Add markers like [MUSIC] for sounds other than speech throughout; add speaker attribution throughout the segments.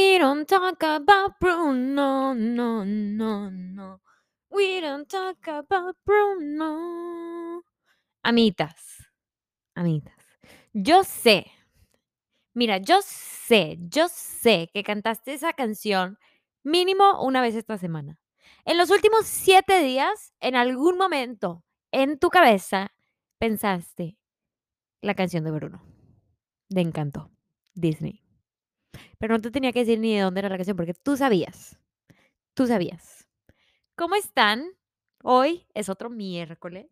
Speaker 1: We don't talk about Bruno, no, no, no. We don't talk about Bruno. Amitas, amitas. Yo sé, mira, yo sé, yo sé que cantaste esa canción mínimo una vez esta semana. En los últimos siete días, en algún momento en tu cabeza, pensaste la canción de Bruno, de Encanto, Disney. Pero no te tenía que decir ni de dónde era la canción porque tú sabías. Tú sabías. ¿Cómo están? Hoy es otro miércoles.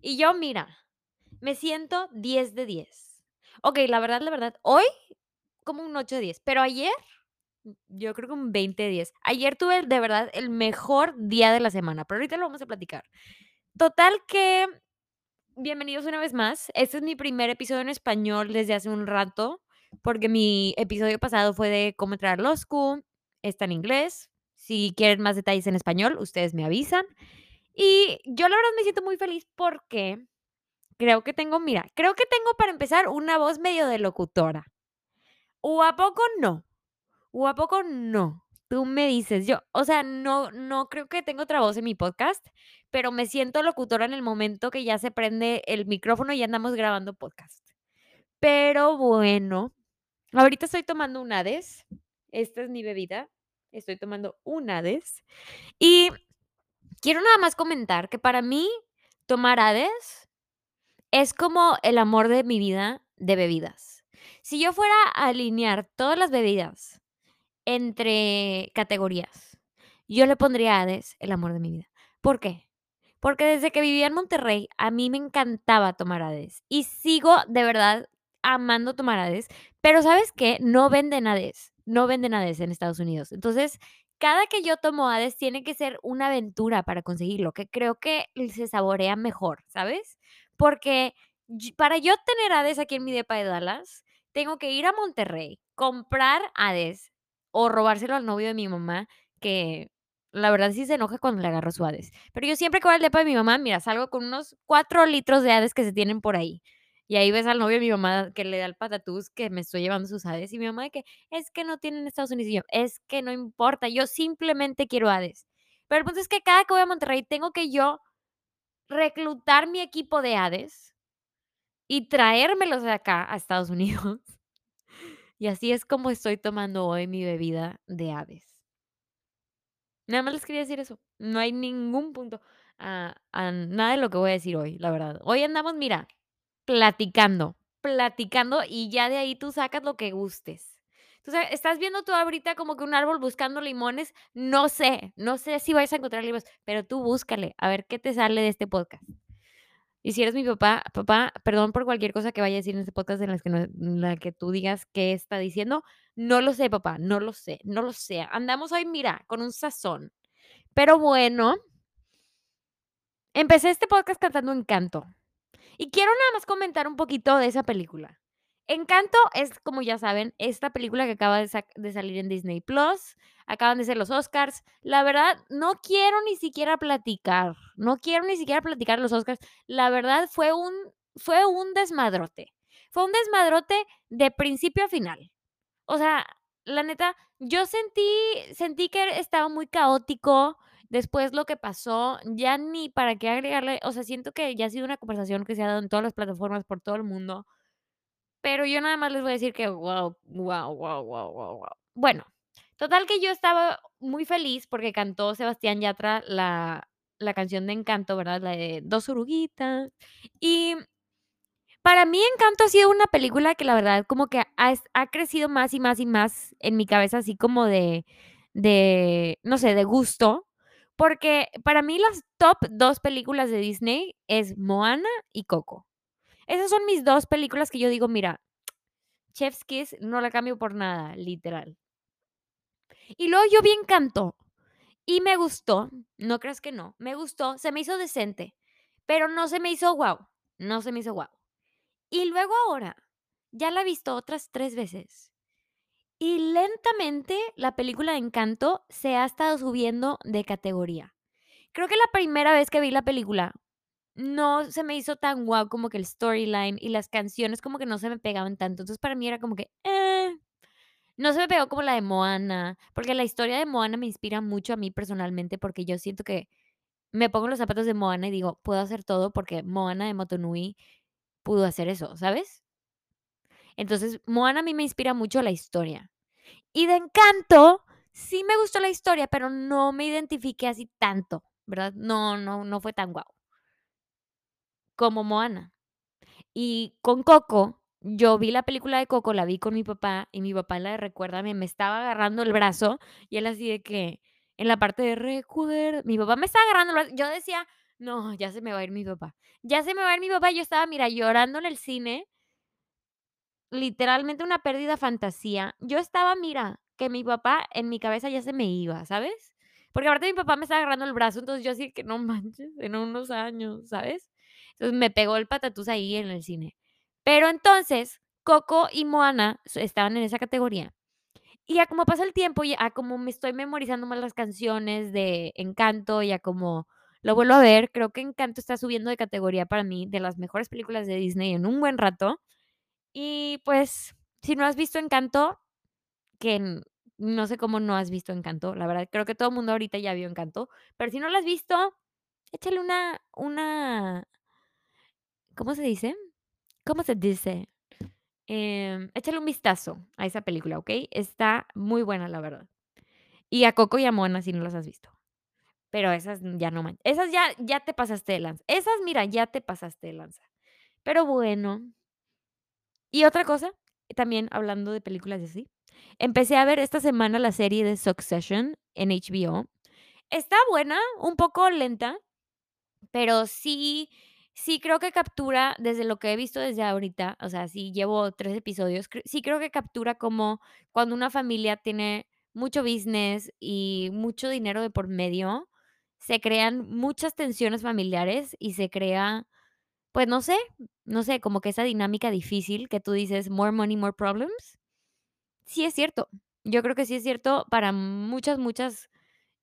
Speaker 1: Y yo, mira, me siento 10 de 10. Ok, la verdad, la verdad, hoy como un 8 de 10. Pero ayer, yo creo que un 20 de 10. Ayer tuve de verdad el mejor día de la semana. Pero ahorita lo vamos a platicar. Total que, bienvenidos una vez más. Este es mi primer episodio en español desde hace un rato porque mi episodio pasado fue de cómo entrar a law está en inglés. Si quieren más detalles en español, ustedes me avisan. Y yo la verdad me siento muy feliz porque creo que tengo, mira, creo que tengo para empezar una voz medio de locutora. ¿O a poco no? ¿O a poco no? Tú me dices, yo, o sea, no, no creo que tenga otra voz en mi podcast, pero me siento locutora en el momento que ya se prende el micrófono y andamos grabando podcast. Pero bueno, Ahorita estoy tomando un Hades. Esta es mi bebida. Estoy tomando un Hades. Y quiero nada más comentar que para mí tomar Hades es como el amor de mi vida de bebidas. Si yo fuera a alinear todas las bebidas entre categorías, yo le pondría a Hades el amor de mi vida. ¿Por qué? Porque desde que vivía en Monterrey, a mí me encantaba tomar Hades. Y sigo de verdad amando tomar Hades, pero ¿sabes qué? No venden Hades, no venden Hades en Estados Unidos. Entonces, cada que yo tomo Hades tiene que ser una aventura para conseguirlo, que creo que se saborea mejor, ¿sabes? Porque para yo tener Hades aquí en mi depa de Dallas, tengo que ir a Monterrey, comprar Hades o robárselo al novio de mi mamá, que la verdad sí se enoja cuando le agarro su Hades. Pero yo siempre que voy depa de mi mamá, mira, salgo con unos cuatro litros de Hades que se tienen por ahí. Y ahí ves al novio de mi mamá que le da el patatús que me estoy llevando sus Hades. Y mi mamá de que es que no tienen Estados Unidos. Y yo, es que no importa, yo simplemente quiero Hades. Pero el punto es que cada que voy a Monterrey tengo que yo reclutar mi equipo de Hades y traérmelos de acá a Estados [LAUGHS] Unidos. Y así es como estoy tomando hoy mi bebida de Hades. Nada más les quería decir eso. No hay ningún punto a, a nada de lo que voy a decir hoy, la verdad. Hoy andamos, mira, platicando, platicando y ya de ahí tú sacas lo que gustes. Entonces, estás viendo tú ahorita como que un árbol buscando limones, no sé, no sé si vais a encontrar limones, pero tú búscale, a ver qué te sale de este podcast. Y si eres mi papá, papá, perdón por cualquier cosa que vaya a decir en este podcast en, que en la que tú digas qué está diciendo. No lo sé, papá, no lo sé, no lo sé. Andamos hoy, mira, con un sazón. Pero bueno, empecé este podcast cantando Encanto. Y quiero nada más comentar un poquito de esa película. Encanto es, como ya saben, esta película que acaba de, salir en Disney Plus. Acaban de ser los Oscars. La verdad, no quiero ni siquiera platicar. No quiero ni siquiera platicar los Oscars. La verdad, fue un, fue un desmadrote. Fue un desmadrote de principio a final. O sea, la neta, yo sentí, sentí que estaba muy caótico. Después lo que pasó, ya ni para qué agregarle, o sea, siento que ya ha sido una conversación que se ha dado en todas las plataformas por todo el mundo. Pero yo nada más les voy a decir que wow, wow, wow, wow, wow, wow. Bueno, total que yo estaba muy feliz porque cantó Sebastián Yatra la, la canción de Encanto, ¿verdad? La de Dos oruguitas. Y para mí Encanto ha sido una película que la verdad como que ha, ha crecido más y más y más en mi cabeza, así como de, de, no sé, de gusto. Porque para mí las top dos películas de Disney es Moana y Coco. Esas son mis dos películas que yo digo, mira, Chef's Kiss no la cambio por nada, literal. Y luego yo vi Encanto y me gustó, no creas que no, me gustó, se me hizo decente, pero no se me hizo wow, no se me hizo wow. Y luego ahora, ya la he visto otras tres veces y lentamente la película de Encanto se ha estado subiendo de categoría. Creo que la primera vez que vi la película no se me hizo tan guau como que el storyline y las canciones como que no se me pegaban tanto. Entonces para mí era como que, eh, No se me pegó como la de Moana, porque la historia de Moana me inspira mucho a mí personalmente, porque yo siento que me pongo los zapatos de Moana y digo: "Puedo hacer todo", porque Moana de Motunui pudo hacer eso, ¿sabes? Entonces, Moana a mí me inspira mucho la historia. Y de Encanto, sí me gustó la historia, pero no me identifiqué así tanto, ¿verdad? No, no, no fue tan guau. Como Moana. Y con Coco, yo vi la película de Coco, la vi con mi papá, y mi papá la de Recuérdame me estaba agarrando el brazo, y él así de que, en la parte de recuer mi papá me estaba agarrando el brazo, yo decía: "No, ya se me va a ir mi papá, ya se me va a ir mi papá", yo estaba, mira, llorando en el cine literalmente una pérdida fantasía. Yo estaba, mira, que mi papá en mi cabeza ya se me iba, ¿sabes? Porque aparte mi papá me estaba agarrando el brazo, entonces yo así que no [LAUGHS] manches, en unos años, ¿sabes? Entonces me pegó el patatús ahí en el cine. Pero entonces, Coco y Moana estaban en esa categoría. Y ya como pasa el tiempo, y a como me estoy memorizando más las canciones de Encanto, ya como lo vuelvo a ver, creo que Encanto está subiendo de categoría para mí, de las mejores películas de Disney en un buen rato. Y, pues, si no has visto Encanto, que no sé cómo no has visto Encanto, la verdad, creo que todo mundo ahorita ya vio Encanto, pero si no la has visto, échale una una ¿cómo se dice? ¿Cómo se dice? Em, échale un vistazo a esa película, ¿okey? Está muy buena, la verdad. Y a Coco y a Moana si no las has visto. Pero esas ya no man esas ya ya te pasaste de lanza. Esas, mira, ya te pasaste de lanza. Pero bueno. Y otra cosa, también hablando de películas así, empecé a ver esta semana la serie de Succession en HBO. Está buena, un poco lenta, pero sí sí creo que captura, desde lo que he visto desde ahorita, o sea, sí llevo 3 episodios, sí creo que captura como cuando una familia tiene mucho business y mucho dinero de por medio, se crean muchas tensiones familiares y se crea, pues, no sé no sé, como que esa dinámica difícil que tú dices: "More money, more problems". Sí es cierto. Yo creo que sí es cierto para muchas, muchas,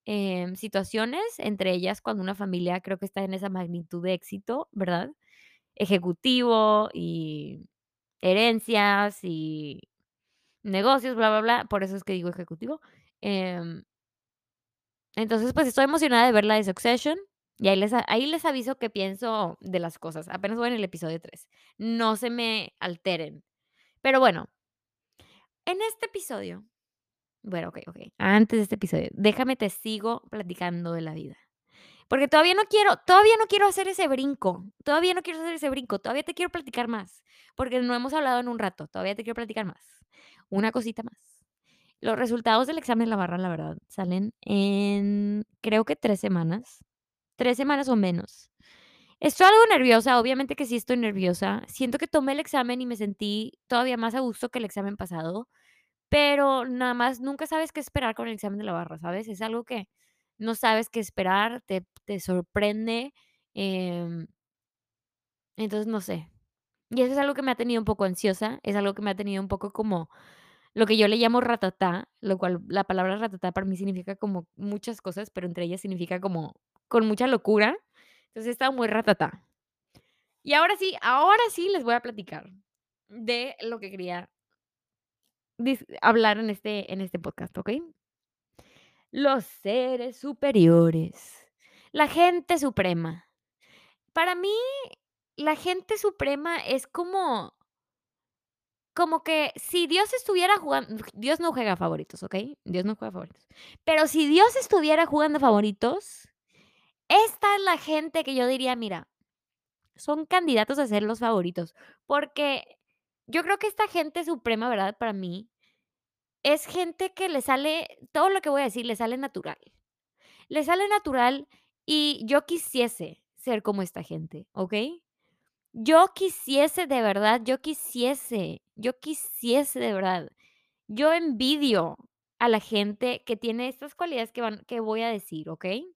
Speaker 1: em, situaciones, entre ellas cuando una familia creo que está en esa magnitud de éxito, ¿verdad? Ejecutivo y herencias y negocios, bla, bla, bla, por eso es que digo ejecutivo. Em entonces, pues, estoy emocionada de ver la de Succession, y ahí les ahí les aviso qué pienso de las cosas. Apenas voy en el episodio 3. No se me alteren. Pero bueno en este episodio bueno, okey, okey, antes de este episodio, déjame te sigo platicando de la vida. Porque todavía no quiero todavía no quiero hacer ese brinco, todavía no quiero hacer ese brinco, todavía te quiero platicar más, porque no hemos hablado en un rato, todavía te quiero platicar más. Una cosita más. Los resultados del examen La Barra, la verdad, salen en, creo que 3 semanas, 3 semanas o menos. Estoy algo nerviosa, obviamente que sí estoy nerviosa. Siento que tomé el examen y me sentí todavía más a gusto que el examen pasado, pero nada más nunca sabes qué esperar con el examen de La Barra, ¿sabes? Es algo que no sabes qué esperar, te te sorprende, em entonces, no sé. Y eso es algo que me ha tenido un poco ansiosa, es algo que me ha tenido un poco como lo que yo le llamo ratatá, lo cual la palabra ratatá para mí significa como muchas cosas, pero entre ellas significa como con mucha locura. Entonces, he estado muy ratatá. Y ahora sí, ahora sí les voy a platicar de lo que quería hablar en este en este podcast, ¿okey? Los seres superiores, la gente suprema. Para mí, la gente suprema es como como que si Dios estuviera jugan Dios no juega favoritos, ¿okey? Dios no juega favoritos. Pero si Dios estuviera jugando favoritos, esta es la gente que yo diría: "Mira, son candidatos a ser los favoritos", porque yo creo que esta gente suprema, ¿verdad? Para mí, es gente que le sale todo lo que voy a decir, le sale natural. Le sale natural y yo quisiese ser como esta gente, ¿okey? Yo quisiese de verdad, yo quisiese yo quisiese de verdad. Yo envidio a la gente que tiene estas cualidades que van que voy a decir, ¿okey?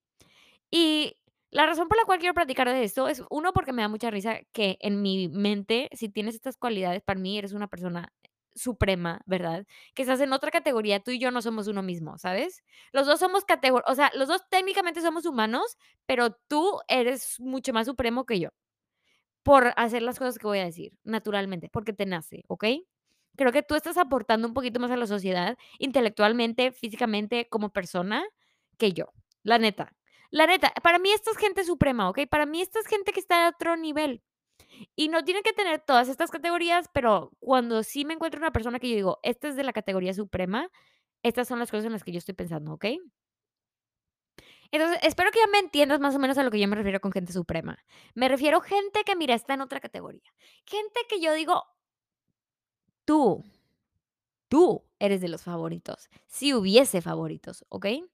Speaker 1: Y la razón por la cual quiero platicar de esto es, 1, porque me da mucha risa que en mi mente, si tienes estas cualidades, para mí eres una persona suprema, ¿verdad? Que estás en otra categoría, tú y yo no somos uno mismo, ¿sabes? Los 2 somos catego o sea, los 2 técnicamente somos humanos, pero tú eres mucho más supremo que yo, por hacer las cosas que voy a decir, naturalmente, porque te nace, ¿okey? Creo que tú estás aportando un poquito más a la sociedad, intelectualmente, físicamente, como persona, que yo, la neta. La neta, para mí esto es gente suprema, ¿okey? Para mí esto es gente que está a otro nivel. Y no tiene que tener todas estas categorías, pero cuando sí me encuentro una persona que yo digo: "Esta es de la categoría suprema", estas son las cosas en las que yo estoy pensando, ¿okey? Entonces, espero que ya me entiendas más o menos a lo que yo me refiero con gente suprema. Me refiero gente que, mira, está en otra categoría. Gente que yo digo tú, tú eres de los favoritos, si hubiese favoritos, ¿okey?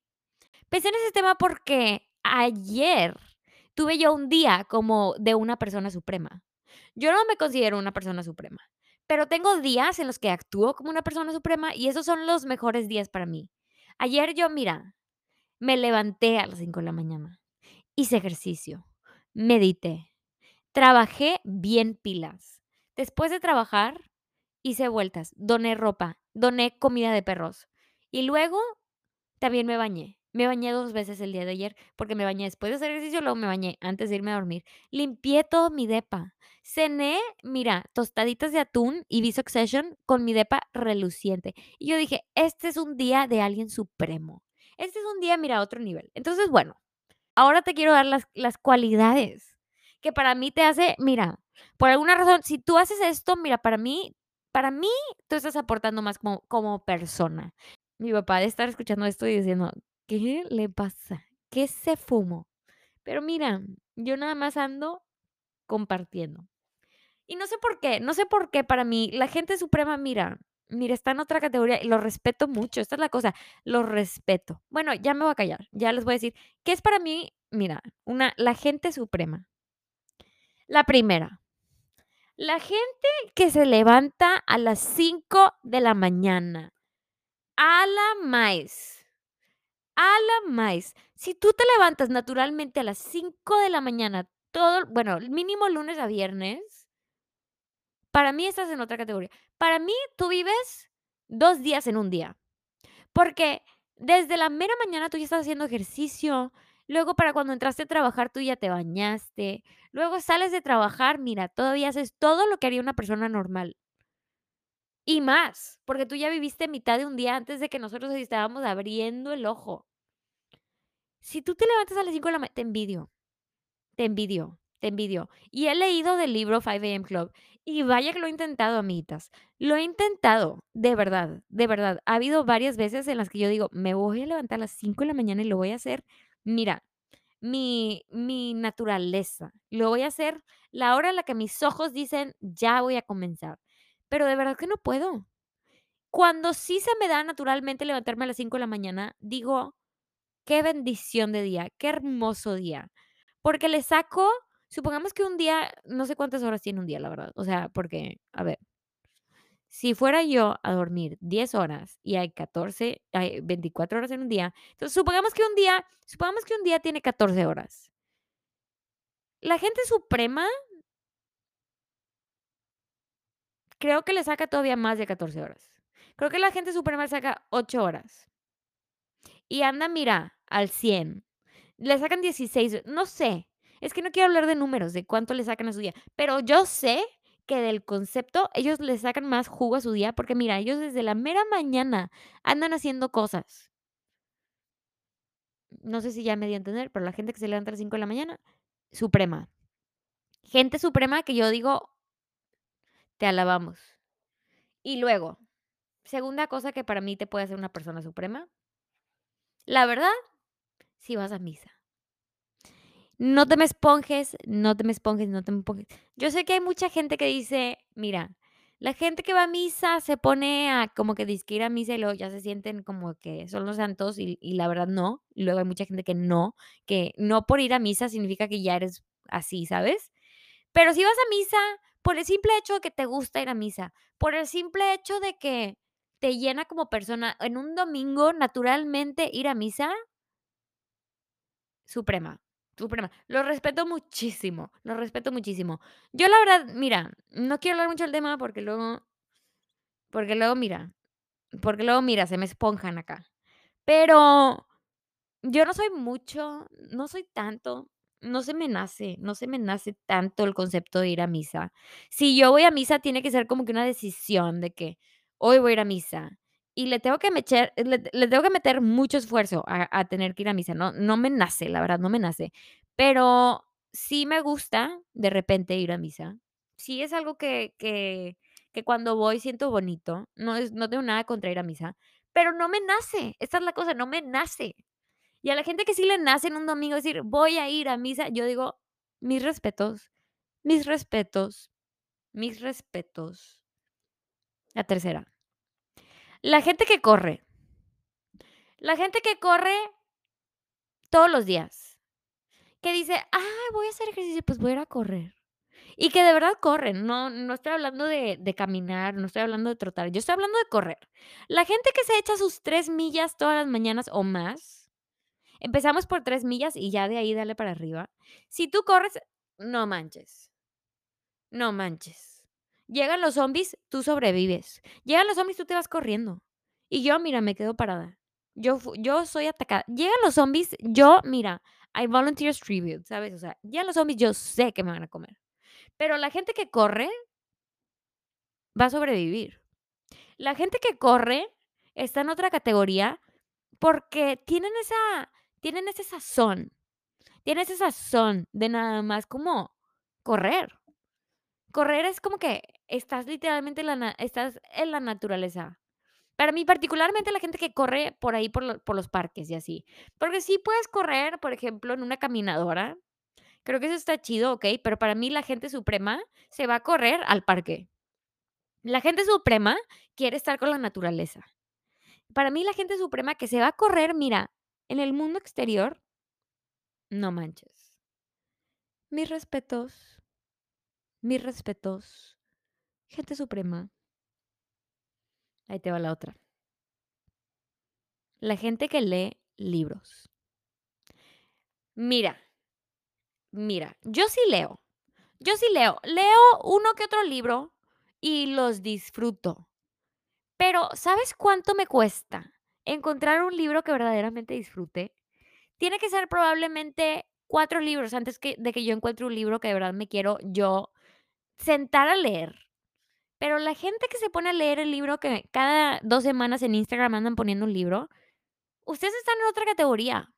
Speaker 1: Pensé en ese tema porque ayer tuve yo un día como de una persona suprema. Yo no me considero una persona suprema, pero tengo días en los que actúo como una persona suprema y esos son los mejores días para mí. Ayer yo, mira, me levanté a las 5 de la mañana, hice ejercicio, medité, trabajé bien pilas. Después de trabajar, hice vueltas, doné ropa, doné comida de perros y luego también me bañé. Me bañé 2 veces el día de ayer, porque me bañé después de hacer ejercicio, luego me bañé antes de irme a dormir. Limpié todo mi depa. Cené, mira, tostaditas de atún y vi Succession con mi depa reluciente. Y yo dije: "Este es un día de alguien supremo. Este es un día, mira, a otro nivel". Entonces, bueno, ahora te quiero dar las las cualidades que para mí te hace mira, por alguna razón, si tú haces esto, mira, para mí para mí tú estás aportando más como como persona. Mi papá de estar escuchando esto y diciendo: "¿Qué le pasa? ¿Qué se fumó?". Pero mira, yo nada más ando compartiendo. Y no sé por qué, no sé por qué para mí la gente suprema, mira, mira, está en otra categoría y lo respeto mucho, esta es la cosa, lo respeto. Bueno, ya me voy a callar, ya les voy a decir qué es para mí, mira, una la gente suprema. La primera, la gente que se levanta a las 5 de la mañana. A la máis. A la máis. Si tú te levantas naturalmente a las 5 de la mañana, todo bueno, mínimo lunes a viernes para mí estás en otra categoría. Para mí, tú vives 2 días en un día, porque desde la mera mañana tú ya estás haciendo ejercicio, luego para cuando entraste a trabajar tú ya te bañaste, luego sales de trabajar, mira, todavía haces todo lo que haría una persona normal. Y más, porque tú ya viviste mitad de un día antes de que nosotros estábamos abriendo el ojo. Si tú te levantas a las 5 de la ma te envidio, te envidio, te envidio. Y he leído del libro 5 AM Club, y vaya que lo he intentado, amiguitas. Lo he intentado, de verdad, de verdad. Ha habido varias veces en las que yo digo: "Me voy a levantar a las 5 de la mañana y lo voy a hacer, mira, mi mi naturaleza. Lo voy a hacer la hora en la que mis ojos dicen: "Ya voy a comenzar". Pero de verdad que no puedo. Cuando sí se me da naturalmente levantarme a las 5 de la mañana, digo: "Qué bendición de día, qué hermoso día". Porque le saco supongamos que un día, no sé cuántas horas tiene un día, la verdad. O sea, porque, a ver, si fuera yo a dormir 10 horas y hay 14, hay 24 horas en un día, entonces supongamos que un día supongamos que un día tiene 14 horas. La gente suprema creo que le saca todavía más de 14 horas. Creo que la gente suprema le saca 8 horas. Y anda, mira, al 100. Le sacan 16, no sé. Es que no quiero hablar de números, de cuánto le sacan a su día, pero yo sé que del concepto ellos le sacan más jugo a su día, porque mira, ellos desde la mera mañana andan haciendo cosas. No sé si ya me di a entender, pero la gente que se levanta a las 5 de la mañana, suprema. Gente suprema que yo digo te alabamos. Y luego, segunda cosa que para mí te puede hacer una persona suprema. La verdad, si vas a misa. No te me esponjes, no te me esponjes, no te me esponjes. Yo sé que hay mucha gente que dice, mira, la gente que va a misa se pone a como que dizque ir a misa y luego ya se sienten como que son los santos y, y la verdad no. Luego hay mucha gente que no, que no por ir a misa significa que ya eres así, ¿sabes? Pero si vas a misa por el simple hecho de que te gusta ir a misa, por el simple hecho de que te llena como persona en un domingo naturalmente ir a misa, suprema, suprema. Lo respeto muchísimo, lo respeto muchísimo. Yo la verdad, mira, no quiero hablar mucho del tema porque luego porque luego mira porque luego mira, se me esponjan acá. Pero yo no soy mucho, no soy tanto, no se me nace, no se me nace tanto el concepto de ir a misa. Si yo voy a misa, tiene que ser como que una decisión de que, hoy voy a ir a misa, y le tengo que mecher le tengo que meter mucho esfuerzo a a tener que ir a misa, no no me nace, la verdad, no me nace. Pero sí me gusta de repente ir a misa. Sí es algo que que que cuando voy siento bonito, no es no tengo nada contra ir a misa, pero no me nace, esta es la cosa, no me nace. Y a la gente que sí le nace en un domingo decir: "Voy a ir a misa", yo digo: "Mis respetos, mis respetos, mis respetos". La tercera. La gente que corre. La gente que corre todos los días, que dice: "Ay, voy a hacer ejercicio, pues voy a ir a correr". Y que de verdad corren, no no estoy hablando de de caminar, no estoy hablando de trotar, yo estoy hablando de correr. La gente que se echa sus 3 millas todas las mañanas o más, empezamos por 3 millas y ya de ahí dale para arriba. Si tú corres, no manches. No manches. Llegan los zombies, tú sobrevives. Llegan los zombies, tú te vas corriendo. Y yo, mira, me quedo parada. Yo yo soy atacada. Llegan los zombies, yo, mira, I volunteers tribute, ¿sabes? O sea, llegan los zombies, yo sé que me van a comer. Pero la gente que corre va a sobrevivir. La gente que corre está en otra categoría porque tienen esa tienen ese sazón, tienen ese sazón de nada más como correr. Correr es como que estás literalmente en la estás en la naturaleza. Para mí, particularmente, la gente que corre por ahí, por por los parques y así. Porque sí puedes correr, por ejemplo, en una caminadora. Creo que eso está chido, okey, pero para mí la gente suprema se va a correr al parque. La gente suprema quiere estar con la naturaleza. Para mí, la gente suprema que se va a correr, mira, en el mundo exterior, no manches. Mis respetos. Mis respetos. Gente suprema. Ahí te va la otra. La gente que lee libros. Mira, mira, yo sí leo. Yo sí leo. Leo uno que otro libro y los disfruto. Pero, ¿sabes cuánto me cuesta encontrar un libro que verdaderamente disfrute? Tiene que ser probablemente 4 libros antes que de que yo encuentre un libro que de verdad me quiero yo sentar a leer. Pero la gente que se pone a leer el libro que cada 2 semanas en Instagram andan poniendo un libro, ustedes están en otra categoría.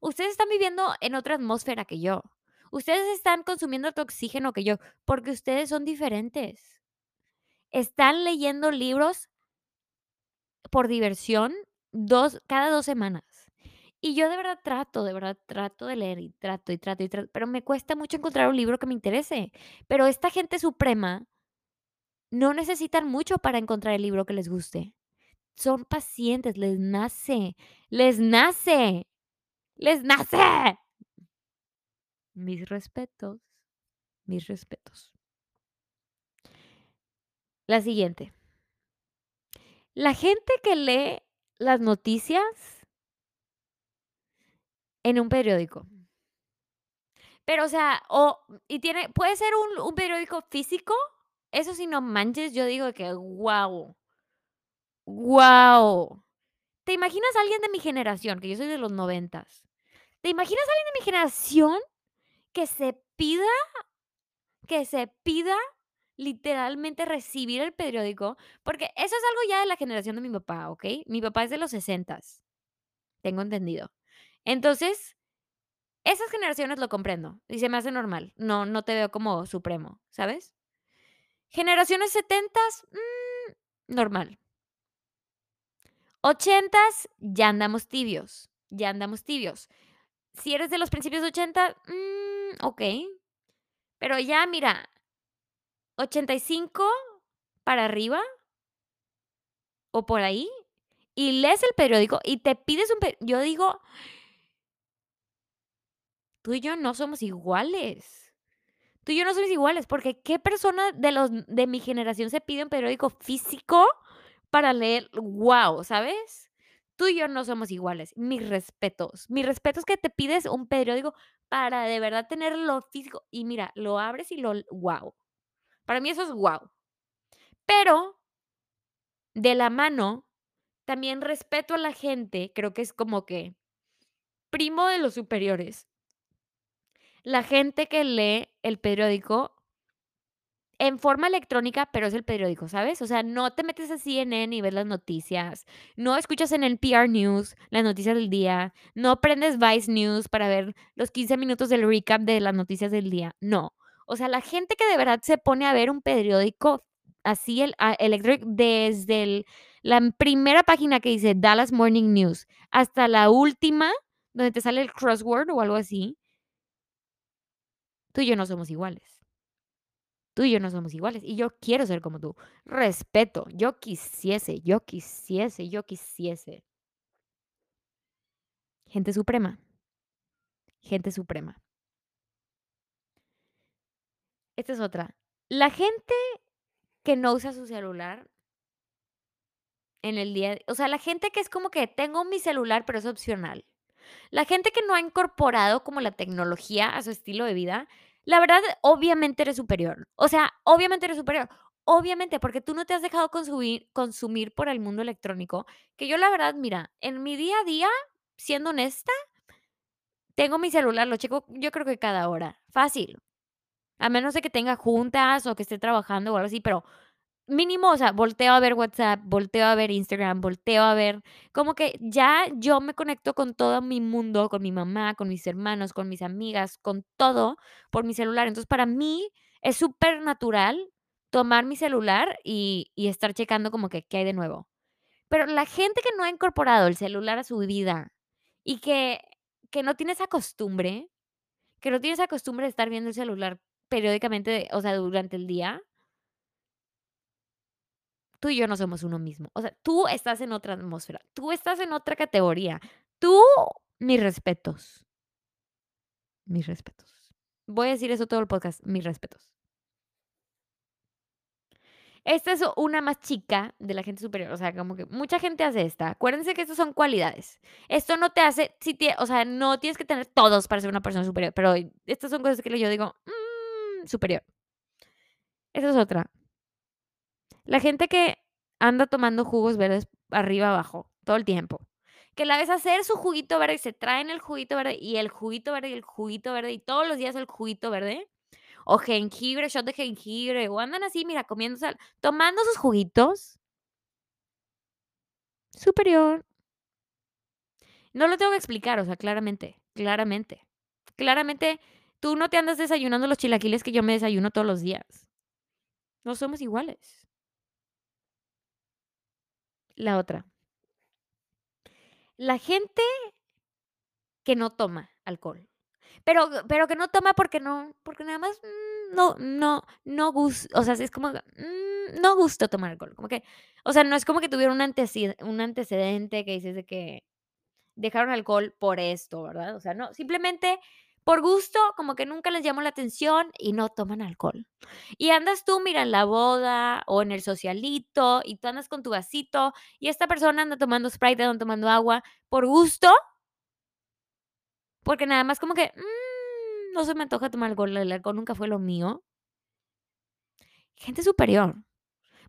Speaker 1: Ustedes están viviendo en otra atmósfera que yo. Ustedes están consumiendo otro oxígeno que yo, porque ustedes son diferentes. Están leyendo libros por diversión, 2 cada 2 semanas. Y yo de verdad trato, de verdad trato de leer, y trato, y trato, y trato, pero me cuesta mucho encontrar un libro que me interese. Pero esta gente suprema no necesitan mucho para encontrar el libro que les guste. Son pacientes, les nace, les nace, les nace. Mis respetos, mis respetos. La siguiente. La gente que lee las noticias en un periódico. Pero, o sea, o y tiene puede ser un un periódico físico, eso sí, no manches, yo digo que guau. Guau. ¿Te imaginas a alguien de mi generación? Que yo soy de los noventas. ¿Te imaginas a alguien de mi generación que se pida que se pida literalmente recibir el periódico? Porque eso es algo ya de la generación de mi papá, ¿okey? Mi papá es de los sesentas, tengo entendido. Entonces, esas generaciones lo comprendo y se me hace normal. No no te veo como supremo, ¿sabes? Generaciones setentas, mm, normal. Ochentas, ya andamos tibios, ya andamos tibios. Si eres de los principios de 80, mm, okey. Pero ya, mira 85 para arriba o por ahí, y lees el periódico y te pides un pe yo digo tú y yo no somos iguales. Tú y yo no somos iguales, porque, ¿qué persona de los de mi generación se pide un periódico físico para leer? Guau, ¿sabes? Tú y yo no somos iguales. Mis respetos. Mis respetos que te pides un periódico para de verdad tenerlo físico. Y mira, lo abres y lo guau. Para mí eso es guau. Pero de la mano, también respeto a la gente, creo que es como que primo de los superiores. La gente que lee el periódico en forma electrónica, pero es el periódico, ¿sabes? O sea, no te metes a CNN y ves las noticias, no escuchas en NPR News las noticias del día, no prendes Vice News para ver los 15 minutos del recap de las noticias del día, no. O sea, la gente que de verdad se pone a ver un periódico así el ah, electrónico desde la primera página que dice Dallas Morning News hasta la última donde te sale el crossword o algo así, tú y yo no somos iguales. Tú y yo no somos iguales y yo quiero ser como tú. Respeto, yo quisiese, yo quisiese, yo quisiese. Gente suprema. Gente suprema. Esta es otra. La gente que no usa su celular en el día, o sea, la gente que es como que tengo mi celular, pero es opcional. La gente que no ha incorporado como la tecnología a su estilo de vida, la verdad, obviamente eres superior. O sea, obviamente eres superior. Obviamente, porque tú no te has dejado consumir, por el mundo electrónico. Que yo, la verdad, mira, en mi día a día, siendo honesta, tengo mi celular, lo checo yo creo que cada hora. Fácil. A menos de que tenga juntas o que esté trabajando o algo así, pero Mínimo, o sea, volteo a ver WhatsApp, volteo a ver Instagram, volteo a ver, como que ya yo me conecto con todo mi mundo, con mi mamá, con mis hermanos, con mis amigas, con todo por mi celular. Entonces, para mí es súper natural tomar mi celular y, y estar checando como que qué hay de nuevo. Pero la gente que no ha incorporado el celular a su vida y que, que no tiene esa costumbre, que no tiene esa costumbre de estar viendo el celular periódicamente, o sea, durante el día, tú y yo no somos uno mismo. O sea, tú estás en otra atmósfera, tú estás en otra categoría. Tú, mis respetos. Mis respetos. Voy a decir eso todo el podcast, mis respetos. Esta es una más chica de la gente superior, o sea, como que mucha gente hace esta. Acuérdense que estas son cualidades. Esto no te hace, si o sea, no tienes que tener todos para ser una persona superior, pero estas son cosas que yo digo, mmm, superior. Esta es otra. La gente que anda tomando jugos verdes arriba abajo todo el tiempo. Que la ves hacer su juguito verde y se traen el juguito verde y el juguito verde y el juguito verde y todos los días el juguito verde. O jengibre, shot de jengibre. O andan así, mira, comiendo sal, tomando sus juguitos. Superior. No lo tengo que explicar, o sea, claramente, claramente. Claramente, tú no te andas desayunando los chilaquiles que yo me desayuno todos los días. No somos iguales. La otra. La gente que no toma alcohol. Pero, pero que no toma porque no, porque nada más mm, no, no, no gusta, o sea, es como, mm, no gusta tomar alcohol, como que, o sea, no es como que tuviera un un antecedente que dices de que dejaron alcohol por esto, ¿verdad? O sea, no, simplemente por gusto, como que nunca les llamó la atención y no toman alcohol. Y andas tú, mira, la boda o en el socialito y tú andas con tu vasito y esta persona anda tomando Sprite, anda tomando agua por gusto, porque nada más como que mm, no se me antoja tomar alcohol, el alcohol nunca fue lo mío. Gente superior.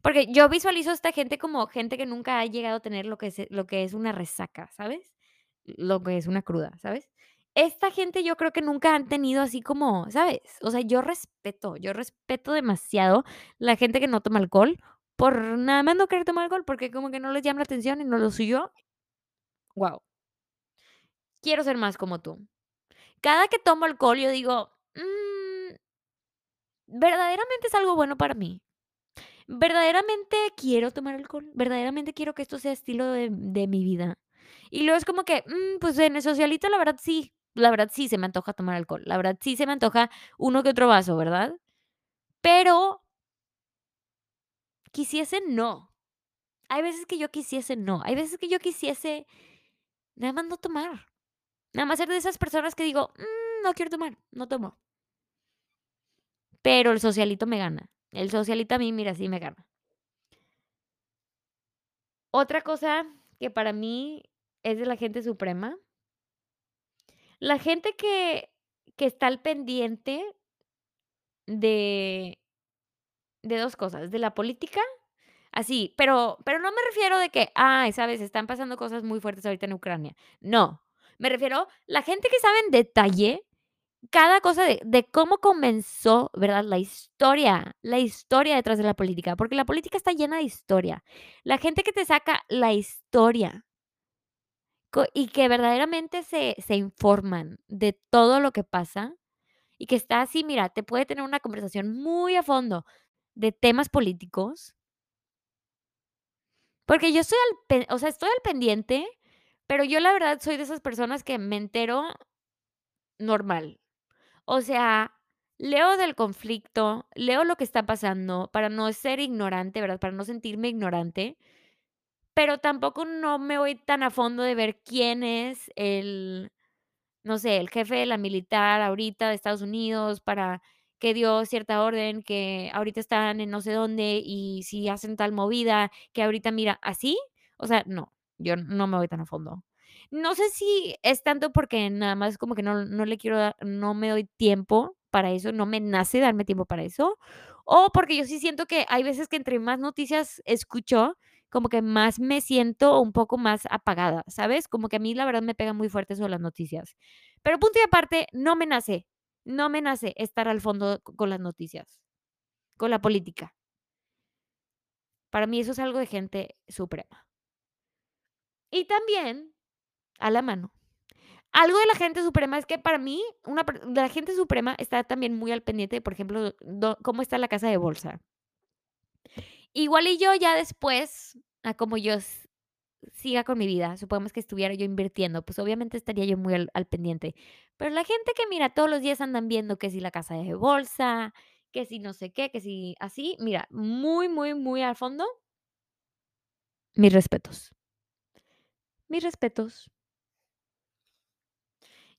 Speaker 1: Porque yo visualizo a esta gente como gente que nunca ha llegado a tener lo que es, lo que es una resaca, ¿sabes? Lo que es una cruda, ¿sabes? Esta gente yo creo que nunca han tenido así como, ¿sabes? O sea, yo respeto, yo respeto demasiado la gente que no toma alcohol por nada más no querer tomar alcohol porque como que no les llama la atención y no lo suyo. Wow. Quiero ser más como tú. Cada que tomo alcohol yo digo, mm, verdaderamente es algo bueno para mí. Verdaderamente quiero tomar alcohol. Verdaderamente quiero que esto sea estilo de, mi vida. Y luego es como que, mm, pues en el socialito la verdad sí, la verdad sí se me antoja tomar alcohol. La verdad sí se me antoja uno que otro vaso, ¿verdad? Pero quisiese no. Hay veces que yo quisiese no. Hay veces que yo quisiese nada más no tomar. Nada más ser de esas personas que digo, mm, no quiero tomar, no tomo. Pero el socialito me gana. El socialito a mí, mira, sí me gana. Otra cosa que para mí es de la gente suprema la gente que que está al pendiente de de dos cosas, de la política, así, pero pero no me refiero de que, ay, ¿sabes? Están pasando cosas muy fuertes ahorita en Ucrania. No, me refiero la gente que sabe en detalle cada cosa de de cómo comenzó, ¿verdad? La historia, la historia detrás de la política, porque la política está llena de historia. La gente que te saca la historia y que verdaderamente se se informan de todo lo que pasa, y que está así, mira, te puede tener una conversación muy a fondo de temas políticos. Porque yo estoy al o sea, estoy al pendiente, pero yo la verdad soy de esas personas que me entero normal. O sea, leo del conflicto, leo lo que está pasando para no ser ignorante, ¿verdad? Para no sentirme ignorante, pero tampoco no me voy tan a fondo de ver quién es el, no sé, el jefe de la militar ahorita de Estados Unidos para que dio cierta orden, que ahorita están en no sé dónde y si hacen tal movida, que ahorita mira, ¿así? O sea, no, yo no me voy tan a fondo. No sé si es tanto porque nada más como que no no le quiero dar no me doy tiempo para eso, no me nace darme tiempo para eso, o porque yo sí siento que hay veces que entre más noticias escucho, como que más me siento un poco más apagada, ¿sabes? Como que a mí la verdad me pega muy fuerte eso de las noticias. Pero punto y aparte, no me nace, no me nace estar al fondo co con las noticias, con la política. Para mí eso es algo de gente suprema. Y también, a la mano, algo de la gente suprema es que para mí, una la gente suprema está también muy al pendiente, por ejemplo, cómo está la casa de bolsa. Igual y yo ya después, a como yo siga con mi vida, supongamos que estuviera yo invirtiendo, pues, obviamente estaría yo muy al pendiente. Pero la gente que, mira, todos los días andan viendo que si la casa de bolsa, que si no sé qué, que si así, mira, muy, muy, muy al fondo mis respetos. Mis respetos.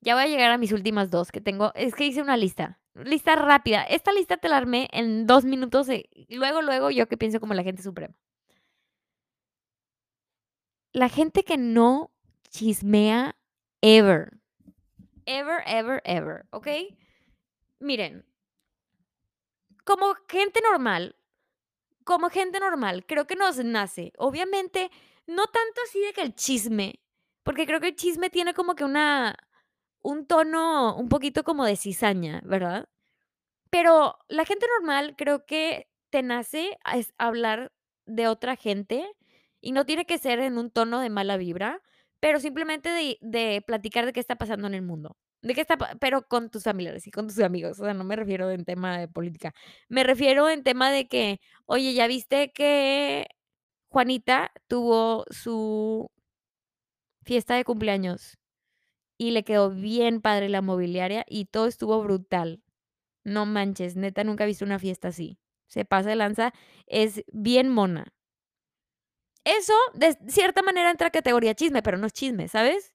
Speaker 1: Ya voy a llegar a mis últimas 2 que tengo. Es que hice una lista, lista rápida. Esta lista te la armé en 2 minutos, eh, luego, luego, yo que pienso como la gente suprema. La gente que no chismea ever. Ever, ever, ever, ¿okey? Miren como gente normal como gente normal, creo que nos nace, obviamente, no tanto así de que el chisme, porque creo que el chisme tiene como que una un tono un poquito como de cizaña, ¿verdad? Pero la gente normal creo que te nace a hablar de otra gente, y no tiene que ser en un tono de mala vibra, pero simplemente de platicar de qué está pasando en el mundo, de qué está pero con tus familiares y con tus amigos, o sea, no me refiero en tema de política. Me refiero en tema de que: "Oye, ¿ya viste que Juanita tuvo su" "fiesta de cumpleaños, y le quedó bien padre la mobiliaria, y todo estuvo brutal. No manches, neta, nunca he visto una fiesta así. Se pasa de lanza, es bien mona". Eso, de cierta manera, entra a categoría chisme, pero no es chisme, ¿sabes?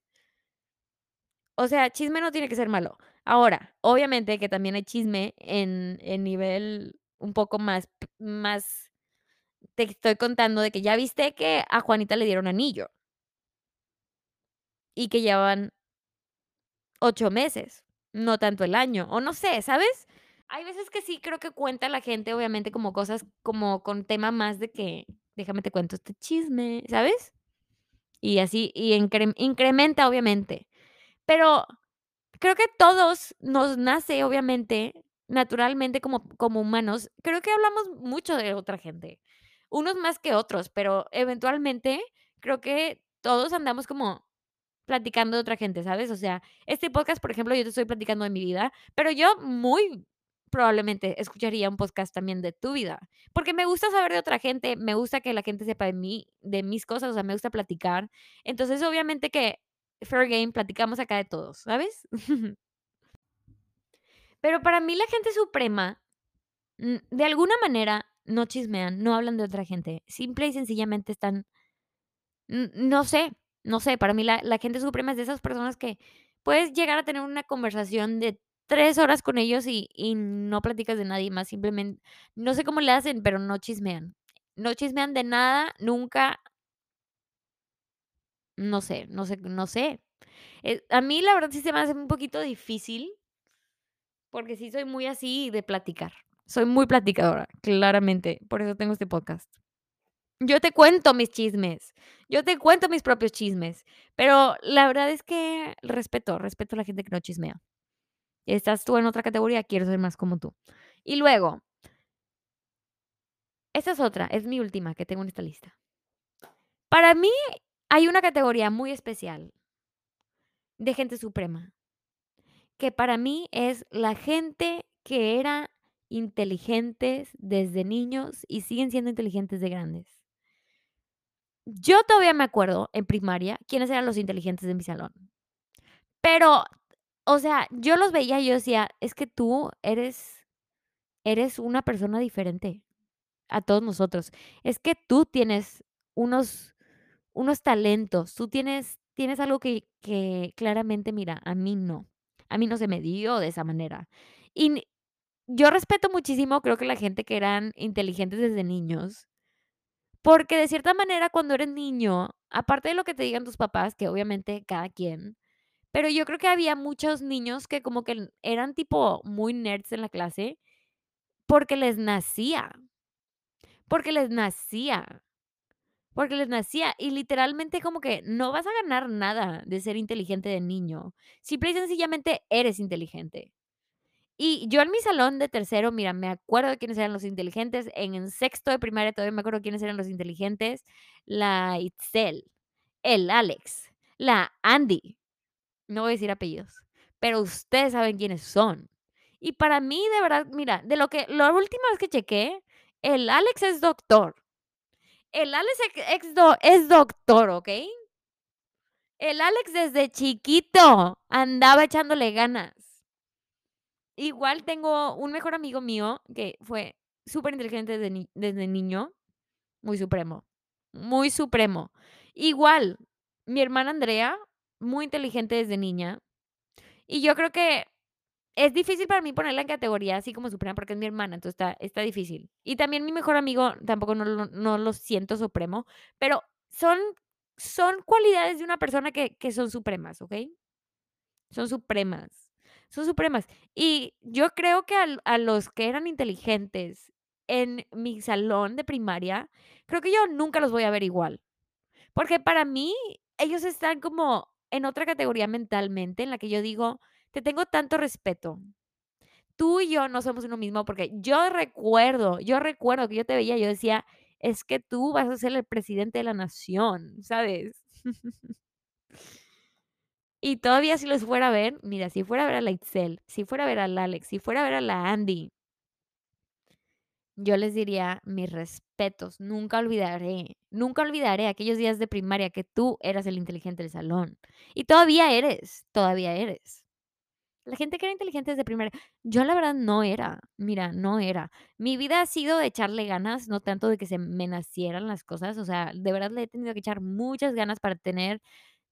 Speaker 1: O sea, chisme no tiene que ser malo. Ahora, obviamente que también hay chisme en en nivel un poco más más te estoy contando de que: "¿Ya viste que a Juanita le dieron anillo?". Y que llevaban 8 meses, no tanto el año, o no sé, ¿sabes? Hay veces que sí creo que cuenta la gente, obviamente, como cosas como con tema más de que: "Déjame te cuento este chisme", ¿sabes? Y así, y incre incrementa, obviamente. Pero creo que todos nos nace, obviamente, naturalmente, como como humanos, creo que hablamos mucho de otra gente, unos más que otros, pero eventualmente creo que todos andamos como platicando de otra gente, ¿sabes? O sea, este podcast, por ejemplo, yo te estoy platicando de mi vida, pero yo muy probablemente escucharía un podcast también de tu vida, porque me gusta saber de otra gente, me gusta que la gente sepa de mí, de mis cosas, o sea, me gusta platicar. Entonces, obviamente que fair game, platicamos acá de todos, ¿sabes? [LAUGHS] Pero para mí la gente suprema, mm, de alguna manera no chismean, no hablan de otra gente, simple y sencillamente están no sé, no sé, para mí la la gente suprema es de esas personas que puedes llegar a tener una conversación de 3 horas con ellos y y no platicas de nadie más, simplemen no sé cómo le hacen, pero no chismean. No chismean de nada, nunca no sé no sé no sé. Eh, a mí la verdad sí se me hace un poquito difícil porque sí soy muy así de platicar. Soy muy platicadora, claramente, por eso tengo este podcast. Yo te cuento mis chismes, yo te cuento mis propios chismes, pero la verdad es que respeto respeto a la gente que no chismea. Estás tú en otra categoría, quiero ser más como tú. Y luego esta es otra, es mi última que tengo en esta lista. Para mí hay una categoría muy especial de gente suprema, que para mí es la gente que era inteligentes desde niños y siguen siendo inteligentes de grandes. Yo todavía me acuerdo en primaria quiénes eran los inteligentes de mi salón. Pero, o sea, yo los veía y yo decía, es que tú eres eres una persona diferente a todos nosotros. Es que tú tienes unos unos talentos, tú tienes tienes algo que que claramente, mira, a mí no. A mí no se me dio de esa manera. Y yo respeto muchísimo, creo que la gente que eran inteligentes desde niños, porque de cierta manera cuando eres niño, aparte de lo que te digan tus papás, que obviamente cada quien, pero yo creo que había muchos niños que como que eran tipo muy nerds en la clase, porque les nacía. Porque les nacía. Porque les nacía. Y literalmente como que no vas a ganar nada de ser inteligente de niño. Simple y sencillamente eres inteligente. Y yo en mi salón de tercero, mira, me acuerdo de quiénes eran los inteligentes. En el sexto de primaria todavía me acuerdo quiénes eran los inteligentes. La Itzel, el Alex, la Andy. No voy a decir apellidos, pero ustedes saben quiénes son. Y para mí, de verdad, mira, de lo que la última vez que chequé, el Alex es doctor. El Alex ex do es doctor, ¿ok? El Alex desde chiquito andaba echándole ganas. Igual tengo un mejor amigo mío que fue superinteligente desde ni desde niño, muy supremo, muy supremo. Igual, mi hermana Andrea, muy inteligente desde niña. Y yo creo que es difícil para mí ponerla en categoría así como suprema, porque es mi hermana, entonces está está difícil. Y también mi mejor amigo tampoco no no lo siento supremo, pero son son cualidades de una persona que que son supremas, ¿ok? Son supremas, son supremas. Y yo creo que al a los que eran inteligentes en mi salón de primaria, creo que yo nunca los voy a ver igual. Porque para mí, ellos están como en otra categoría mentalmente, en la que yo digo: "Te tengo tanto respeto". Tú y yo no somos uno mismo, porque yo recuerdo yo recuerdo que yo te veía yo decía: "Es que tú vas a ser el presidente de la nación", ¿sabes? Y todavía si los fuera a ver, mira, si fuera a ver a la Itzel, si fuera a ver al Alex, si fuera a ver a la Andy yo les diría: "Mis respetos, nunca olvidaré, nunca olvidaré aquellos días de primaria que tú eras el inteligente del salón". Y todavía eres, todavía eres. La gente que era inteligente desde primaria, yo la verdad no era, mira, no era. Mi vida ha sido de echarle ganas, no tanto de que se me nacieran las cosas, o sea, de verdad le he tenido que echar muchas ganas para tener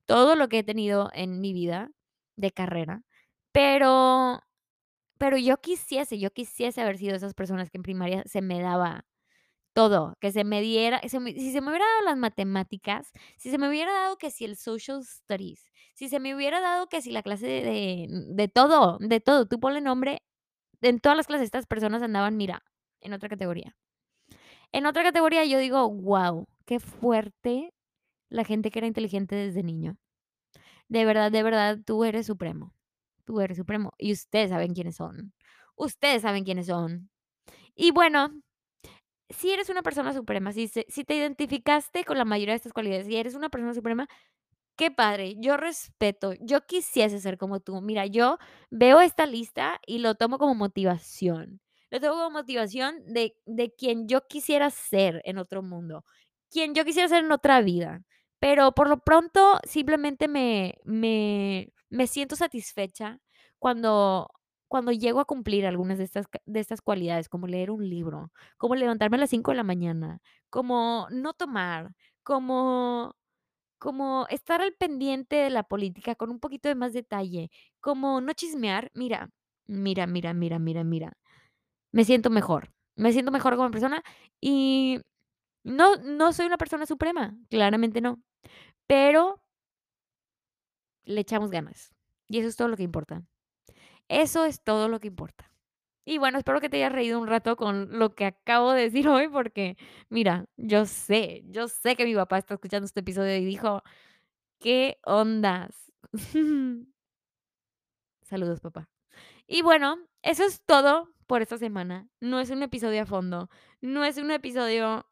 Speaker 1: todo lo que he tenido en mi vida de carrera, pero pero yo quisiese yo quisiese haber sido esas personas que en primaria se me daba todo, que se me diera si se me hubiera dado las matemáticas, si se me hubiera dado que si el Social Studies, si se me hubiera dado que si la clase de de todo, de todo, tú ponle nombre, en todas las clases estas personas andaban, mira, en otra categoría. En otra categoría, yo digo: "Guau, qué fuerte la gente que era inteligente desde niño". De verdad, de verdad, tú eres supremo, tú eres supremo, y ustedes saben quiénes son, ustedes saben quiénes son. Y bueno, si eres una persona suprema, si si te identificaste con la mayoría de estas cualidades, y eres una persona suprema, qué padre, yo respeto, yo quisiese ser como tú. Mira, yo veo esta lista y lo tomo como motivación. Lo tomo como motivación de de quien yo quisiera ser en otro mundo, quien yo quisiera ser en otra vida. Pero por lo pronto, simplemente me me me siento satisfecha cuando cuando llego a cumplir algunas de estas de estas cualidades, como leer un libro, como levantarme a las 5 de la mañana, como no tomar, como como estar al pendiente de la política con un poquito de más detalle, como no chismear. Mira, mira, mira, mira, mira, mira, me siento mejor, me siento mejor como persona y no no soy una persona suprema, claramente no, pero le echamos ganas, y eso es todo lo que importa. Eso es todo lo que importa. Y bueno, espero que te hayas reído un rato con lo que acabo de decir [LAUGHS] hoy, porque mira, yo sé, yo sé que mi papá está escuchando este episodio y dijo: "¿Qué ondas?". [LAUGHS] Saludos, papá. Y bueno, eso es todo por esta semana. No es un episodio a fondo, no es un episodio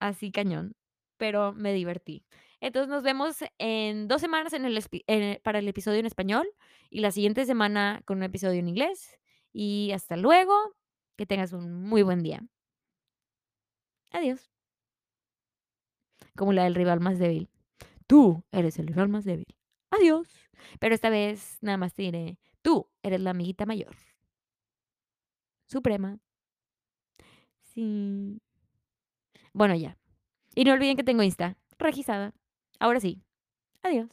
Speaker 1: así cañón, pero me divertí. Entonces, nos vemos en 2 semanas eh, para el episodio en español, y la siguiente semana con un episodio en inglés. Y hasta luego, que tengas un muy buen día. Adiós. Como la del rival más débil. Tú eres el rival más débil. Adiós. Pero esta vez nada más te diré, tú eres la amiguita mayor. Suprema. Sí. Bueno, ya. Y no olviden que tengo Insta, Regisada. Ahora sí. Adiós.